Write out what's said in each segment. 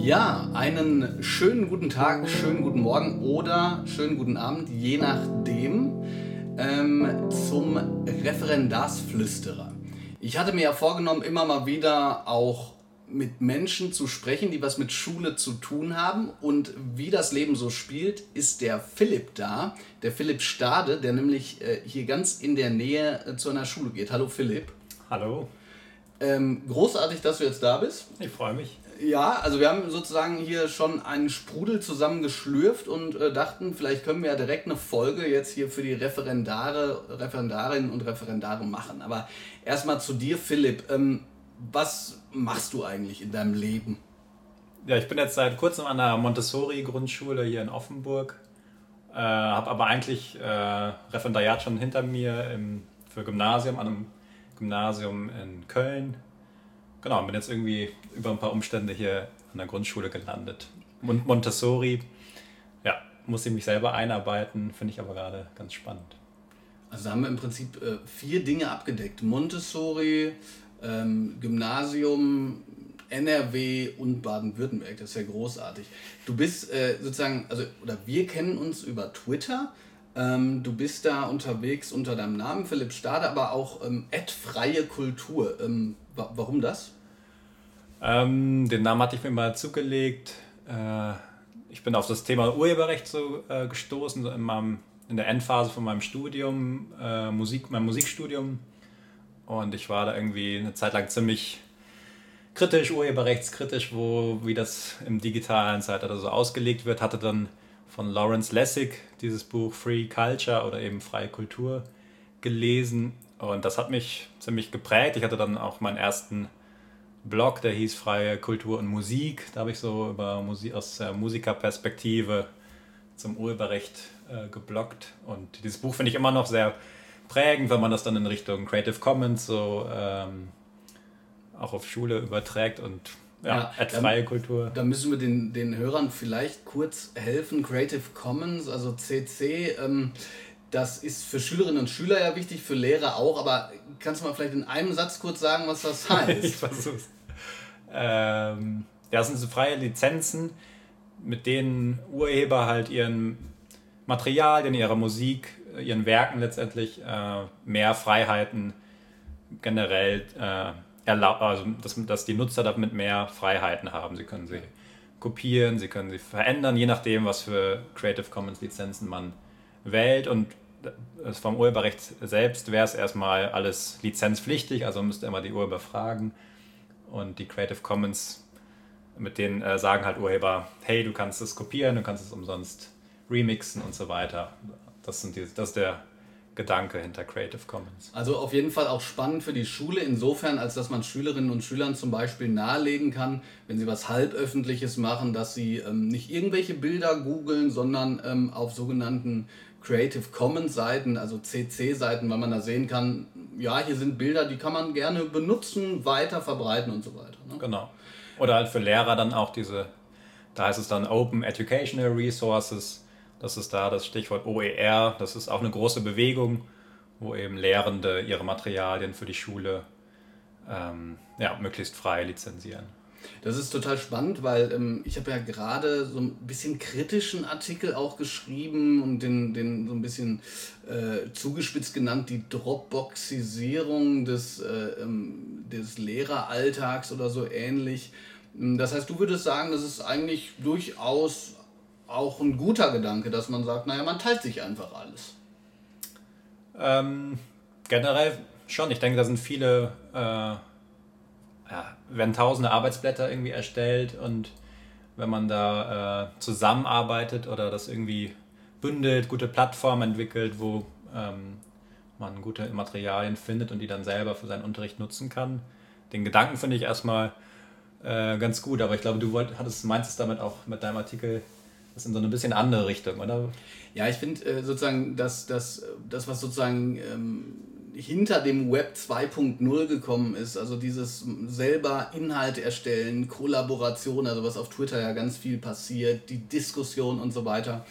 Ja, einen schönen guten Tag, schönen guten Morgen oder schönen guten Abend, je nachdem, ähm, zum Referendarsflüsterer. Ich hatte mir ja vorgenommen, immer mal wieder auch mit Menschen zu sprechen, die was mit Schule zu tun haben. Und wie das Leben so spielt, ist der Philipp da, der Philipp Stade, der nämlich äh, hier ganz in der Nähe äh, zu einer Schule geht. Hallo Philipp. Hallo. Ähm, großartig, dass du jetzt da bist. Ich freue mich. Ja, also wir haben sozusagen hier schon einen Sprudel zusammen geschlürft und äh, dachten, vielleicht können wir ja direkt eine Folge jetzt hier für die Referendare, Referendarinnen und Referendare machen. Aber erstmal zu dir, Philipp. Ähm, was machst du eigentlich in deinem Leben? Ja, ich bin jetzt seit kurzem an der Montessori-Grundschule hier in Offenburg. Äh, habe aber eigentlich äh, Referendariat schon hinter mir im, für Gymnasium, an einem Gymnasium in Köln genau, bin jetzt irgendwie über ein paar Umstände hier an der Grundschule gelandet. Montessori, ja, muss ich mich selber einarbeiten, finde ich aber gerade ganz spannend. Also haben wir im Prinzip äh, vier Dinge abgedeckt. Montessori, ähm, Gymnasium, NRW und Baden-Württemberg. Das ist ja großartig. Du bist äh, sozusagen, also, oder wir kennen uns über Twitter. Ähm, du bist da unterwegs unter deinem Namen, Philipp Stade, aber auch ähm, freie Kultur. Ähm, warum das? Ähm, den Namen hatte ich mir mal zugelegt. Äh, ich bin auf das Thema Urheberrecht so äh, gestoßen, in, meinem, in der Endphase von meinem Studium, äh, Musik, meinem Musikstudium. Und ich war da irgendwie eine Zeit lang ziemlich kritisch, urheberrechtskritisch, wo, wie das im digitalen Zeitalter so ausgelegt wird. Hatte dann von Lawrence Lessig dieses Buch Free Culture oder eben Freie Kultur gelesen. Und das hat mich ziemlich geprägt. Ich hatte dann auch meinen ersten Blog, der hieß Freie Kultur und Musik. Da habe ich so über Musik aus der Musikerperspektive zum Urheberrecht äh, gebloggt. Und dieses Buch finde ich immer noch sehr prägend, wenn man das dann in Richtung Creative Commons so ähm, auch auf Schule überträgt und ja, ja freie Kultur. Da müssen wir den, den Hörern vielleicht kurz helfen. Creative Commons, also CC, ähm, das ist für Schülerinnen und Schüler ja wichtig, für Lehrer auch, aber kannst du mal vielleicht in einem Satz kurz sagen, was das heißt? ich versuch's. Ähm, das sind so freie Lizenzen, mit denen Urheber halt ihren Materialien, ihrer Musik, ihren Werken letztendlich äh, mehr Freiheiten generell äh, erlauben, also dass, dass die Nutzer damit mehr Freiheiten haben. Sie können sie kopieren, sie können sie verändern, je nachdem, was für Creative Commons Lizenzen man wählt und vom Urheberrecht selbst wäre es erstmal alles lizenzpflichtig, also müsste immer die Urheber fragen. Und die Creative Commons, mit denen äh, sagen halt Urheber, hey, du kannst es kopieren, du kannst es umsonst remixen und so weiter. Das, sind die, das ist der Gedanke hinter Creative Commons. Also auf jeden Fall auch spannend für die Schule, insofern, als dass man Schülerinnen und Schülern zum Beispiel nahelegen kann, wenn sie was halböffentliches machen, dass sie ähm, nicht irgendwelche Bilder googeln, sondern ähm, auf sogenannten Creative Commons Seiten, also CC Seiten, weil man da sehen kann, ja, hier sind Bilder, die kann man gerne benutzen, weiter verbreiten und so weiter. Ne? Genau. Oder halt für Lehrer dann auch diese, da heißt es dann Open Educational Resources, das ist da das Stichwort OER, das ist auch eine große Bewegung, wo eben Lehrende ihre Materialien für die Schule ähm, ja, möglichst frei lizenzieren. Das ist total spannend, weil ähm, ich habe ja gerade so ein bisschen kritischen Artikel auch geschrieben und den, den so ein bisschen äh, zugespitzt genannt, die Dropboxisierung des, äh, ähm, des Lehreralltags oder so ähnlich. Hm, das heißt, du würdest sagen, das ist eigentlich durchaus auch ein guter Gedanke, dass man sagt, naja, man teilt sich einfach alles. Ähm, generell schon. Ich denke, da sind viele äh ja, werden tausende Arbeitsblätter irgendwie erstellt und wenn man da äh, zusammenarbeitet oder das irgendwie bündelt, gute Plattformen entwickelt, wo ähm, man gute Materialien findet und die dann selber für seinen Unterricht nutzen kann. Den Gedanken finde ich erstmal äh, ganz gut, aber ich glaube, du wollt, hattest, meinst es damit auch mit deinem Artikel das in so eine bisschen andere Richtung, oder? Ja, ich finde äh, sozusagen, dass das, das, was sozusagen ähm, hinter dem Web 2.0 gekommen ist. Also dieses selber Inhalte erstellen, Kollaboration, also was auf Twitter ja ganz viel passiert, die Diskussion und so weiter.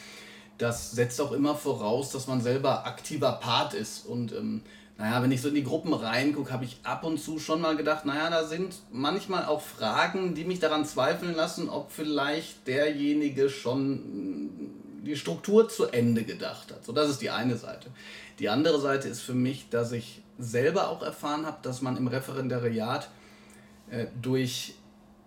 Das setzt auch immer voraus, dass man selber aktiver Part ist. Und ähm, naja, wenn ich so in die Gruppen reingucke, habe ich ab und zu schon mal gedacht, naja, da sind manchmal auch Fragen, die mich daran zweifeln lassen, ob vielleicht derjenige schon die Struktur zu Ende gedacht hat. So, das ist die eine Seite. Die andere Seite ist für mich, dass ich selber auch erfahren habe, dass man im Referendariat äh, durch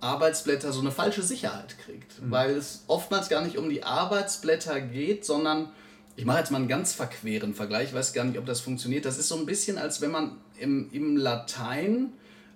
Arbeitsblätter so eine falsche Sicherheit kriegt. Mhm. Weil es oftmals gar nicht um die Arbeitsblätter geht, sondern ich mache jetzt mal einen ganz verqueren Vergleich, ich weiß gar nicht, ob das funktioniert. Das ist so ein bisschen, als wenn man im, im Latein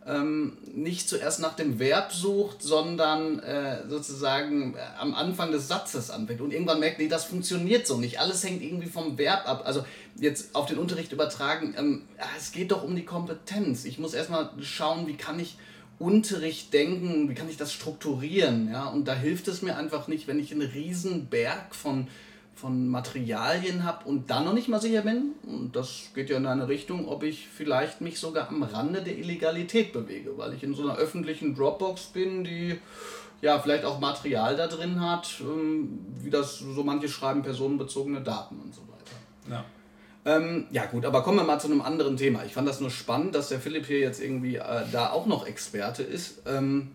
ähm, nicht zuerst nach dem Verb sucht, sondern äh, sozusagen äh, am Anfang des Satzes anfängt und irgendwann merkt, nee, das funktioniert so nicht. Alles hängt irgendwie vom Verb ab. Also jetzt auf den Unterricht übertragen, ähm, es geht doch um die Kompetenz. Ich muss erstmal schauen, wie kann ich Unterricht denken, wie kann ich das strukturieren, ja, und da hilft es mir einfach nicht, wenn ich einen riesen Berg von von Materialien habe und dann noch nicht mal sicher bin, und das geht ja in eine Richtung, ob ich vielleicht mich sogar am Rande der Illegalität bewege, weil ich in so einer öffentlichen Dropbox bin, die ja vielleicht auch Material da drin hat, ähm, wie das so manche schreiben, personenbezogene Daten und so weiter. Ja. Ähm, ja gut, aber kommen wir mal zu einem anderen Thema. Ich fand das nur spannend, dass der Philipp hier jetzt irgendwie äh, da auch noch Experte ist. Ähm,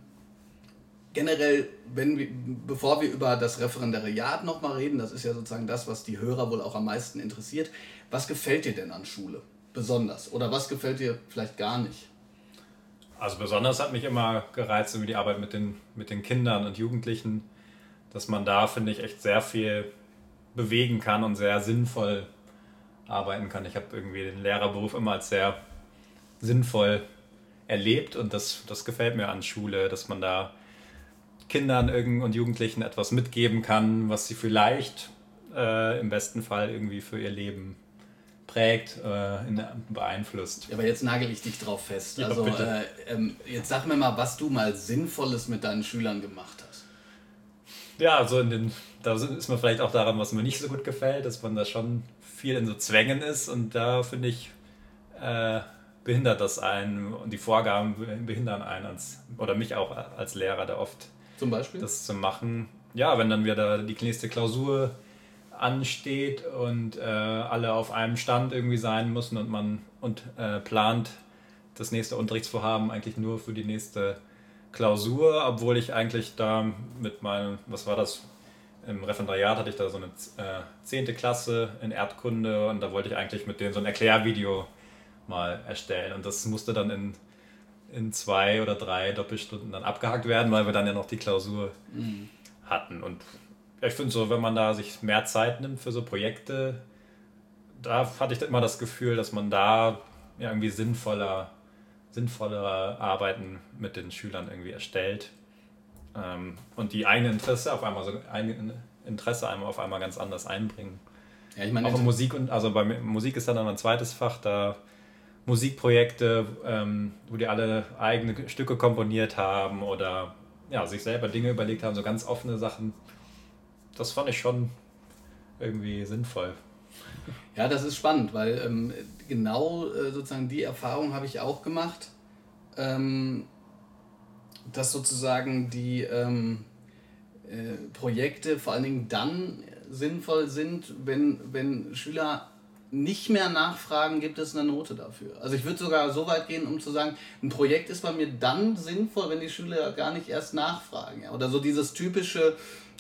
generell, wenn wir, bevor wir über das Referendariat nochmal reden, das ist ja sozusagen das, was die Hörer wohl auch am meisten interessiert, was gefällt dir denn an Schule besonders? Oder was gefällt dir vielleicht gar nicht? Also besonders hat mich immer gereizt, die Arbeit mit den, mit den Kindern und Jugendlichen, dass man da, finde ich, echt sehr viel bewegen kann und sehr sinnvoll arbeiten kann. Ich habe irgendwie den Lehrerberuf immer als sehr sinnvoll erlebt und das, das gefällt mir an Schule, dass man da Kindern und Jugendlichen etwas mitgeben kann, was sie vielleicht äh, im besten Fall irgendwie für ihr Leben prägt, äh, in, beeinflusst. Ja, aber jetzt nagel ich dich drauf fest. Ja, also äh, ähm, jetzt sag mir mal, was du mal Sinnvolles mit deinen Schülern gemacht hast. Ja, also in den, da ist man vielleicht auch daran, was mir nicht so gut gefällt, dass man da schon viel in so Zwängen ist und da finde ich, äh, behindert das einen und die Vorgaben behindern einen als, oder mich auch als Lehrer da oft zum Beispiel? Das zu machen. Ja, wenn dann wieder die nächste Klausur ansteht und äh, alle auf einem Stand irgendwie sein müssen und man und äh, plant das nächste Unterrichtsvorhaben eigentlich nur für die nächste Klausur, obwohl ich eigentlich da mit meinem, was war das, im Referendariat hatte ich da so eine äh, Klasse in Erdkunde und da wollte ich eigentlich mit denen so ein Erklärvideo mal erstellen und das musste dann in in zwei oder drei Doppelstunden dann abgehakt werden, weil wir dann ja noch die Klausur mhm. hatten. Und ich finde so, wenn man da sich mehr Zeit nimmt für so Projekte, da hatte ich immer das Gefühl, dass man da ja irgendwie sinnvoller, sinnvollere Arbeiten mit den Schülern irgendwie erstellt ähm, und die eigene Interesse auf einmal so eigene Interesse einmal auf einmal ganz anders einbringen. Ja, ich meine, auch Musik und also bei Musik ist dann ein zweites Fach, da Musikprojekte, ähm, wo die alle eigene Stücke komponiert haben oder ja, sich selber Dinge überlegt haben, so ganz offene Sachen. Das fand ich schon irgendwie sinnvoll. Ja, das ist spannend, weil ähm, genau äh, sozusagen die Erfahrung habe ich auch gemacht, ähm, dass sozusagen die ähm, äh, Projekte vor allen Dingen dann sinnvoll sind, wenn, wenn Schüler nicht mehr nachfragen, gibt es eine Note dafür. Also ich würde sogar so weit gehen, um zu sagen, ein Projekt ist bei mir dann sinnvoll, wenn die Schüler gar nicht erst nachfragen. Ja? Oder so dieses typische,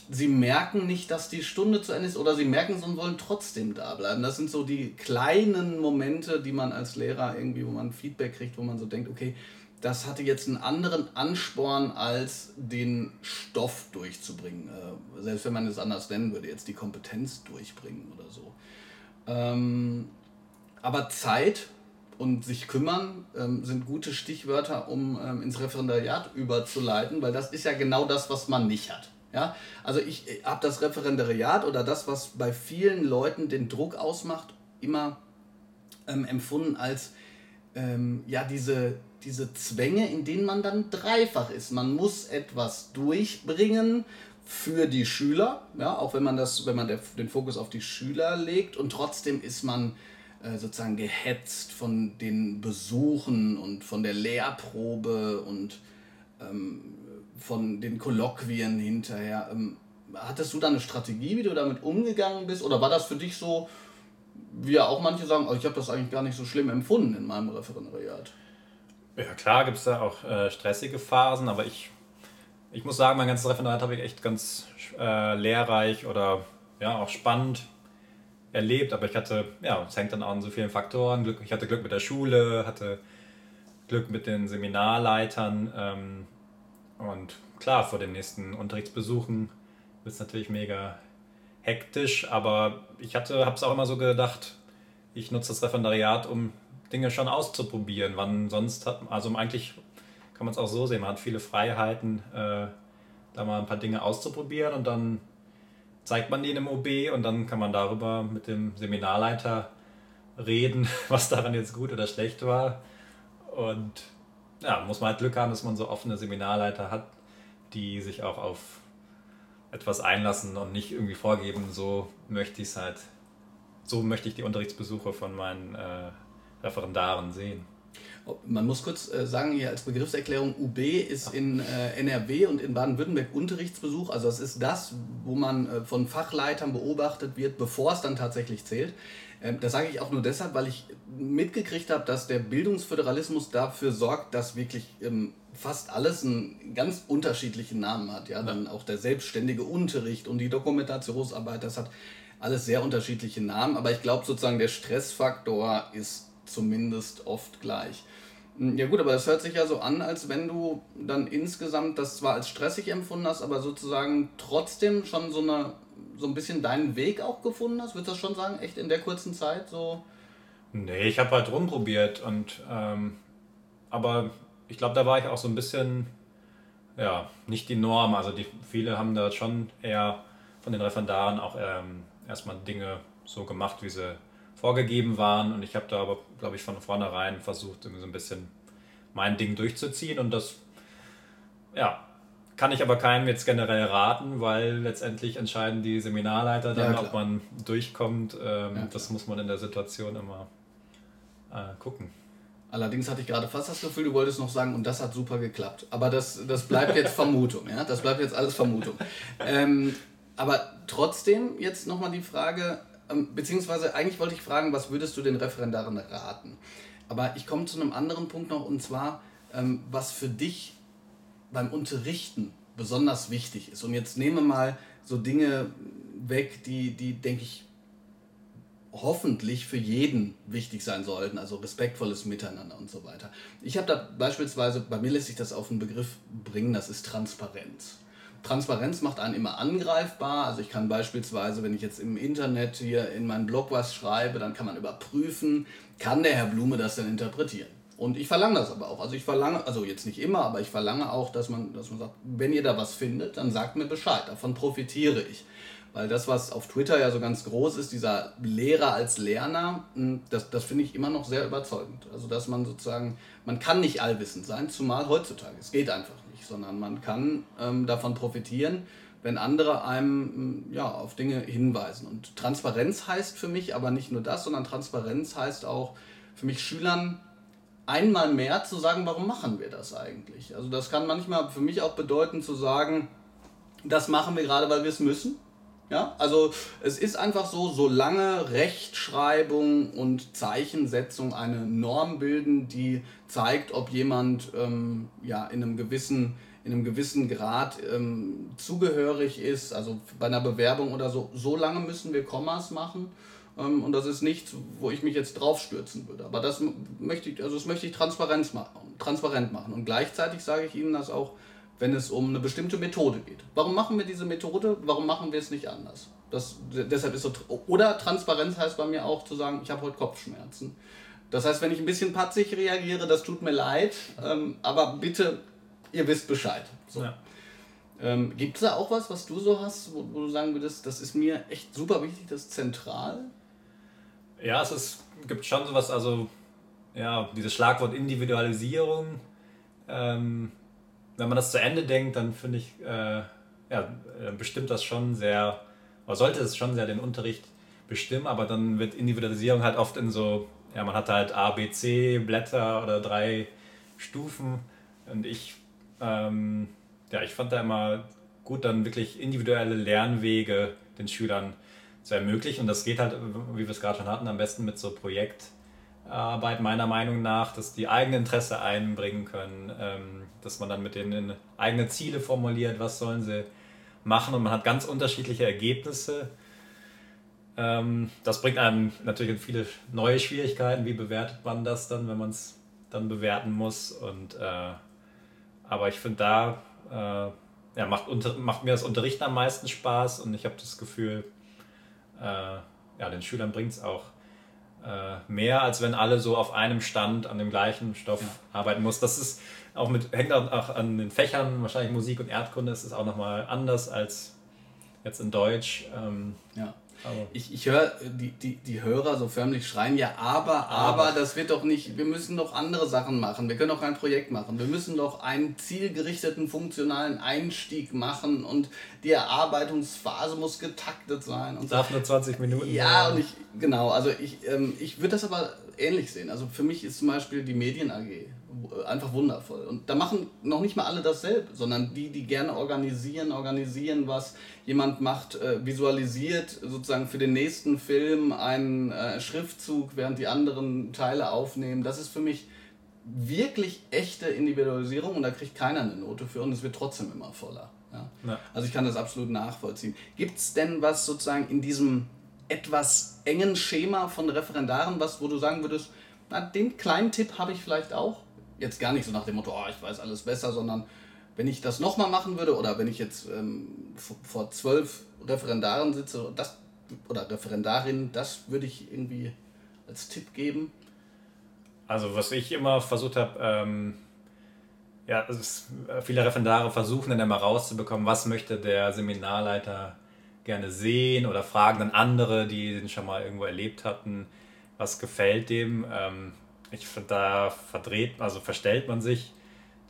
sie merken nicht, dass die Stunde zu Ende ist oder sie merken es und wollen trotzdem da bleiben. Das sind so die kleinen Momente, die man als Lehrer irgendwie, wo man Feedback kriegt, wo man so denkt, okay, das hatte jetzt einen anderen Ansporn, als den Stoff durchzubringen. Äh, selbst wenn man es anders nennen würde, jetzt die Kompetenz durchbringen oder so. Ähm, aber Zeit und sich kümmern ähm, sind gute Stichwörter, um ähm, ins Referendariat überzuleiten, weil das ist ja genau das, was man nicht hat. Ja? Also ich habe das Referendariat oder das, was bei vielen Leuten den Druck ausmacht, immer ähm, empfunden als ähm, ja, diese, diese Zwänge, in denen man dann dreifach ist. Man muss etwas durchbringen, für die Schüler, ja, auch wenn man das, wenn man der, den Fokus auf die Schüler legt und trotzdem ist man äh, sozusagen gehetzt von den Besuchen und von der Lehrprobe und ähm, von den Kolloquien hinterher. Ähm, hattest du da eine Strategie, wie du damit umgegangen bist? Oder war das für dich so, wie ja auch manche sagen, oh, ich habe das eigentlich gar nicht so schlimm empfunden in meinem Referendariat. Ja, klar gibt es da auch äh, stressige Phasen, aber ich, ich muss sagen, mein ganzes Referendariat habe ich echt ganz äh, lehrreich oder ja, auch spannend erlebt. Aber ich hatte, ja, es hängt dann auch an so vielen Faktoren. Glück, ich hatte Glück mit der Schule, hatte Glück mit den Seminarleitern. Ähm, und klar, vor den nächsten Unterrichtsbesuchen wird es natürlich mega hektisch, aber ich habe es auch immer so gedacht, ich nutze das Referendariat, um Dinge schon auszuprobieren. Wann sonst hat, also eigentlich kann man es auch so sehen, man hat viele Freiheiten, äh, da mal ein paar Dinge auszuprobieren und dann zeigt man die in einem OB und dann kann man darüber mit dem Seminarleiter reden, was daran jetzt gut oder schlecht war. Und ja, muss man halt Glück haben, dass man so offene Seminarleiter hat, die sich auch auf etwas einlassen und nicht irgendwie vorgeben, so möchte ich es halt, so möchte ich die Unterrichtsbesuche von meinen äh, Referendaren sehen. Man muss kurz äh, sagen, hier als Begriffserklärung, UB ist in äh, NRW und in Baden-Württemberg Unterrichtsbesuch. Also das ist das, wo man äh, von Fachleitern beobachtet wird, bevor es dann tatsächlich zählt. Ähm, das sage ich auch nur deshalb, weil ich mitgekriegt habe, dass der Bildungsföderalismus dafür sorgt, dass wirklich ähm, fast alles einen ganz unterschiedlichen Namen hat. Ja, dann auch der selbstständige Unterricht und die Dokumentationsarbeit, das hat alles sehr unterschiedliche Namen. Aber ich glaube sozusagen, der Stressfaktor ist zumindest oft gleich. Hm, ja gut, aber das hört sich ja so an, als wenn du dann insgesamt das zwar als stressig empfunden hast, aber sozusagen trotzdem schon so eine so ein bisschen deinen Weg auch gefunden hast? Würdest du das schon sagen, echt in der kurzen Zeit so? Nee, ich habe halt rumprobiert und ähm, aber ich glaube, da war ich auch so ein bisschen, ja, nicht die Norm. Also die, viele haben da schon eher von den Referendaren auch ähm, erstmal Dinge so gemacht, wie sie vorgegeben waren. Und ich habe da aber, glaube ich, von vornherein versucht, irgendwie so ein bisschen mein Ding durchzuziehen. Und das, ja, kann ich aber keinem jetzt generell raten, weil letztendlich entscheiden die Seminarleiter dann, ja, ob man durchkommt. Ähm, ja, das muss man in der Situation immer äh, gucken. Allerdings hatte ich gerade fast das Gefühl, du wolltest noch sagen, und das hat super geklappt. Aber das, das bleibt jetzt Vermutung, ja? Das bleibt jetzt alles Vermutung. Ähm, aber trotzdem jetzt nochmal die Frage, beziehungsweise eigentlich wollte ich fragen, was würdest du den Referendaren raten? Aber ich komme zu einem anderen Punkt noch, und zwar, ähm, was für dich beim Unterrichten besonders wichtig ist. Und jetzt nehme mal so Dinge weg, die, die denke ich, hoffentlich für jeden wichtig sein sollten, also respektvolles Miteinander und so weiter. Ich habe da beispielsweise, bei mir lässt sich das auf einen Begriff bringen, das ist Transparenz. Transparenz macht einen immer angreifbar. Also ich kann beispielsweise, wenn ich jetzt im Internet hier in meinen Blog was schreibe, dann kann man überprüfen, kann der Herr Blume das denn interpretieren? Und ich verlange das aber auch. Also ich verlange, also jetzt nicht immer, aber ich verlange auch, dass man, dass man sagt, wenn ihr da was findet, dann sagt mir Bescheid. Davon profitiere ich. Weil das, was auf Twitter ja so ganz groß ist, dieser Lehrer als Lerner, hm, das, das finde ich immer noch sehr überzeugend. Also dass man sozusagen, man kann nicht allwissend sein, zumal heutzutage. Es geht einfach sondern man kann ähm, davon profitieren, wenn andere einem hm, ja, auf Dinge hinweisen. Und Transparenz heißt für mich aber nicht nur das, sondern Transparenz heißt auch für mich Schülern einmal mehr zu sagen, warum machen wir das eigentlich? Also das kann manchmal für mich auch bedeuten zu sagen, das machen wir gerade, weil wir es müssen. Ja, also es ist einfach so, solange Rechtschreibung und Zeichensetzung eine Norm bilden, die zeigt, ob jemand ähm, ja, in, einem gewissen, in einem gewissen Grad ähm, zugehörig ist, also bei einer Bewerbung oder so, so lange müssen wir Kommas machen. Ähm, und das ist nichts, wo ich mich jetzt draufstürzen würde. Aber das möchte ich, also das möchte ich transparent machen. Und gleichzeitig sage ich Ihnen das auch, wenn es um eine bestimmte Methode geht. Warum machen wir diese Methode? Warum machen wir es nicht anders? Das, deshalb ist so, oder Transparenz heißt bei mir auch zu sagen, ich habe heute Kopfschmerzen. Das heißt, wenn ich ein bisschen patzig reagiere, das tut mir leid, ähm, aber bitte, ihr wisst Bescheid. So. Ja. Ähm, Gibt es da auch was, was du so hast, wo, wo, du sagen würdest, das ist mir echt super wichtig, das ist zentral? Ja, es ist, gibt schon sowas, also ja, dieses Schlagwort Individualisierung. Ähm, wenn man das zu Ende denkt, dann finde ich, äh, ja, bestimmt das schon sehr, oder sollte es schon sehr den Unterricht bestimmen, aber dann wird Individualisierung halt oft in so, ja, man hat halt A, B, C Blätter oder drei Stufen und ich, ähm, ja, ich fand da immer gut, dann wirklich individuelle Lernwege den Schülern zu ermöglichen. Und das geht halt, wie wir es gerade schon hatten, am besten mit so Projektarbeit meiner Meinung nach, dass die eigene Interesse einbringen können, ähm, dass man dann mit denen eigene Ziele formuliert, was sollen sie machen und man hat ganz unterschiedliche Ergebnisse. Ähm, das bringt einem natürlich viele neue Schwierigkeiten. Wie bewertet man das dann, wenn man es dann bewerten muss? Und, äh, aber ich finde, da äh, ja, macht, unter, macht mir das Unterrichten am meisten Spaß und ich habe das Gefühl, äh, ja, den Schülern bringt es auch mehr, als wenn alle so auf einem Stand an dem gleichen Stoff ja. arbeiten muss. Das ist auch mit, hängt auch an den Fächern, wahrscheinlich Musik und Erdkunde ist es auch nochmal anders als jetzt in Deutsch. Ähm, ja. Ich, ich höre die, die, die Hörer so förmlich schreien, ja, aber, aber, aber, das wird doch nicht, wir müssen doch andere Sachen machen, wir können doch ein Projekt machen, wir müssen doch einen zielgerichteten, funktionalen Einstieg machen und die Erarbeitungsphase muss getaktet sein. Und Darf so. nur 20 Minuten. Ja, und ich, genau, also ich, ähm, ich würde das aber ähnlich sehen. Also für mich ist zum Beispiel die Medien AG einfach wundervoll. Und da machen noch nicht mal alle dasselbe, sondern die, die gerne organisieren, organisieren, was jemand macht, äh, visualisiert sozusagen für den nächsten Film einen äh, Schriftzug, während die anderen Teile aufnehmen. Das ist für mich wirklich echte Individualisierung und da kriegt keiner eine Note für und es wird trotzdem immer voller. Ja? ja. Also ich kann das absolut nachvollziehen. Gibt es denn was sozusagen in diesem etwas engen Schema von Referendaren, was, wo du sagen würdest, na, den kleinen Tipp habe ich vielleicht auch? Jetzt gar nicht so nach dem Motto, oh, ich weiß alles besser, sondern wenn ich das nochmal machen würde oder wenn ich jetzt ähm, vor zwölf Referendaren sitze das, oder Referendarinnen, das würde ich irgendwie als Tipp geben. Also was ich immer versucht habe, ähm, ja, ist, viele Referendare versuchen dann immer rauszubekommen, was möchte der Seminarleiter gerne sehen oder fragen dann andere, die den schon mal irgendwo erlebt hatten, was gefällt dem. Ähm, ich finde, da verdreht, also verstellt man sich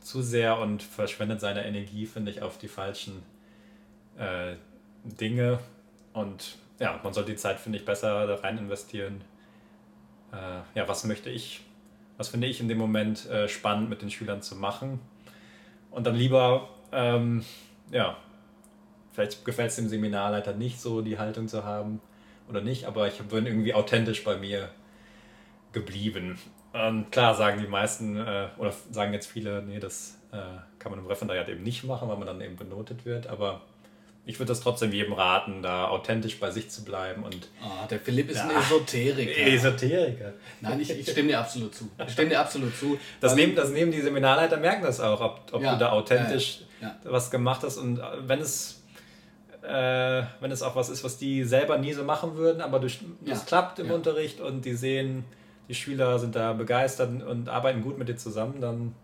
zu sehr und verschwendet seine Energie, finde ich, auf die falschen äh, Dinge. Und ja, man sollte die Zeit, finde ich, besser da rein investieren. Äh, ja, was möchte ich, was finde ich in dem Moment äh, spannend mit den Schülern zu machen. Und dann lieber, ähm, ja, vielleicht gefällt es dem Seminarleiter nicht so, die Haltung zu haben oder nicht, aber ich bin irgendwie authentisch bei mir geblieben. Und klar sagen die meisten äh, oder sagen jetzt viele, nee, das äh, kann man im Referendariat eben nicht machen, weil man dann eben benotet wird. Aber ich würde das trotzdem jedem raten, da authentisch bei sich zu bleiben. Und oh, der Philipp ist ja, ein Esoteriker. Esoteriker. Nein, ich, ich, stimme dir absolut zu. Ich stimme dir absolut zu. Das, nehmen, das nehmen die Seminarleiter, merken das auch, ob, ob ja, du da authentisch ja, was gemacht hast. Und äh, wenn es äh, wenn es auch was ist, was die selber nie so machen würden, aber durch, das klappt im Unterricht und die sehen, die Schüler sind da begeistert und arbeiten gut mit dir zusammen, dann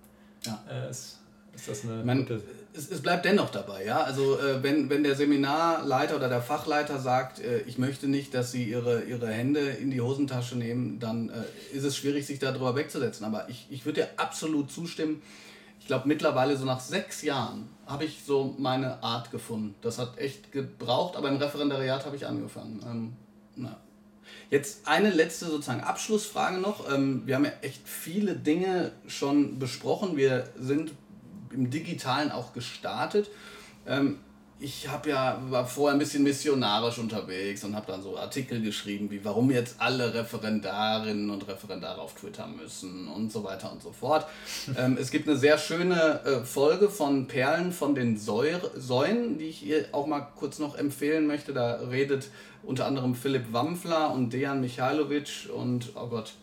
ja. äh, ist, ist, das eine Man, gute... Es, es, bleibt dennoch dabei, ja. Also äh, wenn, wenn der Seminarleiter oder der Fachleiter sagt, äh, ich möchte nicht, dass sie ihre, ihre Hände in die Hosentasche nehmen, dann äh, ist es schwierig, sich darüber wegzusetzen. Aber ich, ich würde dir absolut zustimmen. Ich glaube, mittlerweile so nach sechs Jahren habe ich so meine Art gefunden. Das hat echt gebraucht, aber im Referendariat habe ich angefangen. Ähm, na, Jetzt eine letzte sozusagen Abschlussfrage noch. Ähm, wir haben ja echt viele Dinge schon besprochen. Wir sind im Digitalen auch gestartet. Ich habe ja war vorher ein bisschen missionarisch unterwegs und habe dann so Artikel geschrieben, wie warum jetzt alle Referendarinnen und Referendare auf Twitter müssen und so weiter und so fort. ähm, es gibt eine sehr schöne äh, Folge von Perlen von den Säure, Säuen, die ich ihr auch mal kurz noch empfehlen möchte. Da redet unter anderem Philipp Wampfler und Dejan Michailovic und oh Gott,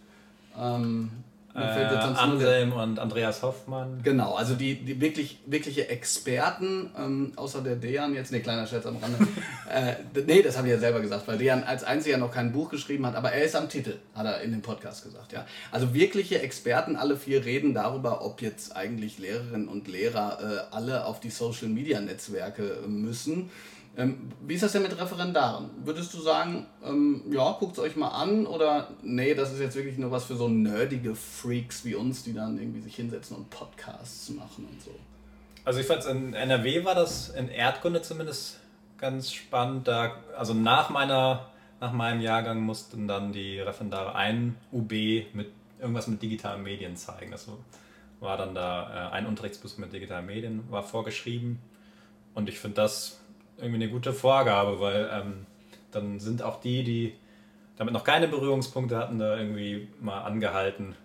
ähm, äh, Anselm und Andreas Hoffmann. Genau, also die, die wirklich, wirkliche Experten, ähm, außer der Dejan jetzt, ne, kleiner Scherz am Rande. äh, nee, das habe ich ja selber gesagt, weil Dejan als einziger noch kein Buch geschrieben hat, aber er ist am Titel, hat er in dem Podcast gesagt, ja. Also wirkliche Experten, alle vier reden darüber, ob jetzt eigentlich Lehrerinnen und Lehrer äh, alle auf die Social Media Netzwerke müssen ähm, wie ist das denn mit Referendaren? Würdest du sagen, ähm, ja, guckt es euch mal an oder nee, das ist jetzt wirklich nur was für so nerdige Freaks wie uns, die dann irgendwie sich hinsetzen und Podcasts machen und so? Also ich fand in NRW war das in Erdkunde zumindest ganz spannend. Da, also nach meiner nach meinem Jahrgang mussten dann die Referendare ein UB mit irgendwas mit digitalen Medien zeigen. Das war dann da äh, ein Unterrichtsbus mit digitalen Medien war vorgeschrieben und ich finde das irgendwie eine gute Vorgabe, weil ähm, dann sind auch die, die damit noch keine Berührungspunkte hatten, da irgendwie mal angehalten,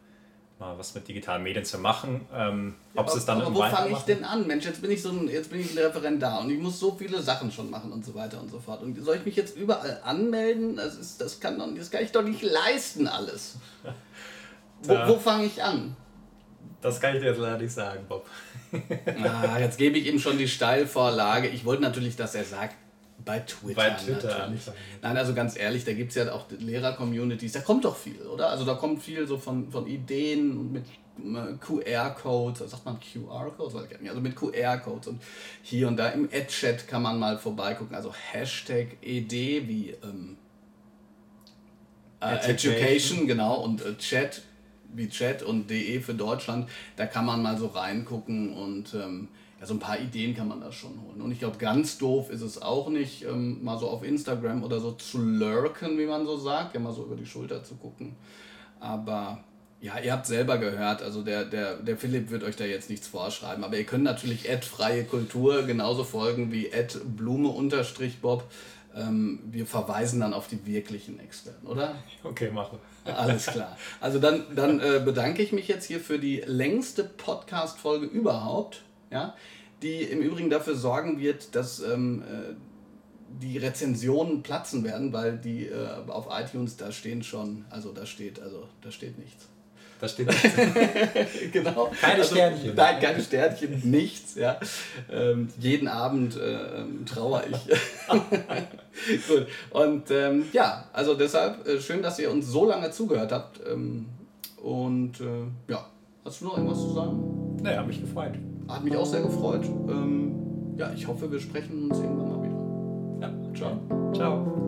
mal was mit digitalen Medien zu machen. Ähm, ja, ob aber, es dann aber wo fange ich denn an? Mensch, jetzt bin ich so ein, jetzt bin ich ein Referendar und ich muss so viele Sachen schon machen und so weiter und so fort. Und soll ich mich jetzt überall anmelden? Das, ist, das, kann, doch, das kann ich doch nicht leisten alles. wo, wo fange ich an? Das kann ich dir jetzt leider nicht sagen, Bob. ah, jetzt gebe ich ihm schon die Steilvorlage. Ich wollte natürlich, dass er sagt, bei Twitter. Bei Twitter. Natürlich. Nein, also ganz ehrlich, da gibt es ja auch Lehrer-Communities, da kommt doch viel, oder? Also da kommt viel so von, von Ideen mit äh, QR-Codes, sagt man QR-Codes? Also mit QR-Codes und hier und da im Ad-Chat kann man mal vorbeigucken. Also Hashtag ED wie ähm, äh, Education. Education, genau, und äh, Chat wie Chat und DE für Deutschland, da kann man mal so reingucken und ähm, ja, so ein paar Ideen kann man da schon holen. Und ich glaube, ganz doof ist es auch nicht, ähm, mal so auf Instagram oder so zu lurken, wie man so sagt, ja mal so über die Schulter zu gucken. Aber ja, ihr habt selber gehört, also der, der, der Philipp wird euch da jetzt nichts vorschreiben, aber ihr könnt natürlich Ad freie Kultur genauso folgen wie Ad Blume unterstrich Bob. Ähm, wir verweisen dann auf die wirklichen Experten, oder? Okay, mache. Alles klar. Also dann, dann äh, bedanke ich mich jetzt hier für die längste Podcast-Folge überhaupt, ja, die im Übrigen dafür sorgen wird, dass ähm, äh, die Rezensionen platzen werden, weil die äh, auf iTunes, da stehen schon, also da steht, also da steht nichts. Da steht nichts. genau. Keine also, Sternchen. Nein, keine Sternchen, nichts. Ja. Ähm, jeden Abend äh, trauere ich. Gut. Und ähm, ja, also deshalb äh, schön, dass ihr uns so lange zugehört habt. Ähm, und äh, ja, hast du noch irgendwas zu sagen? Naja, hat mich gefreut. Hat mich auch sehr gefreut. Ähm, ja, ich hoffe, wir sprechen uns irgendwann mal wieder. Ja, ciao. Ciao.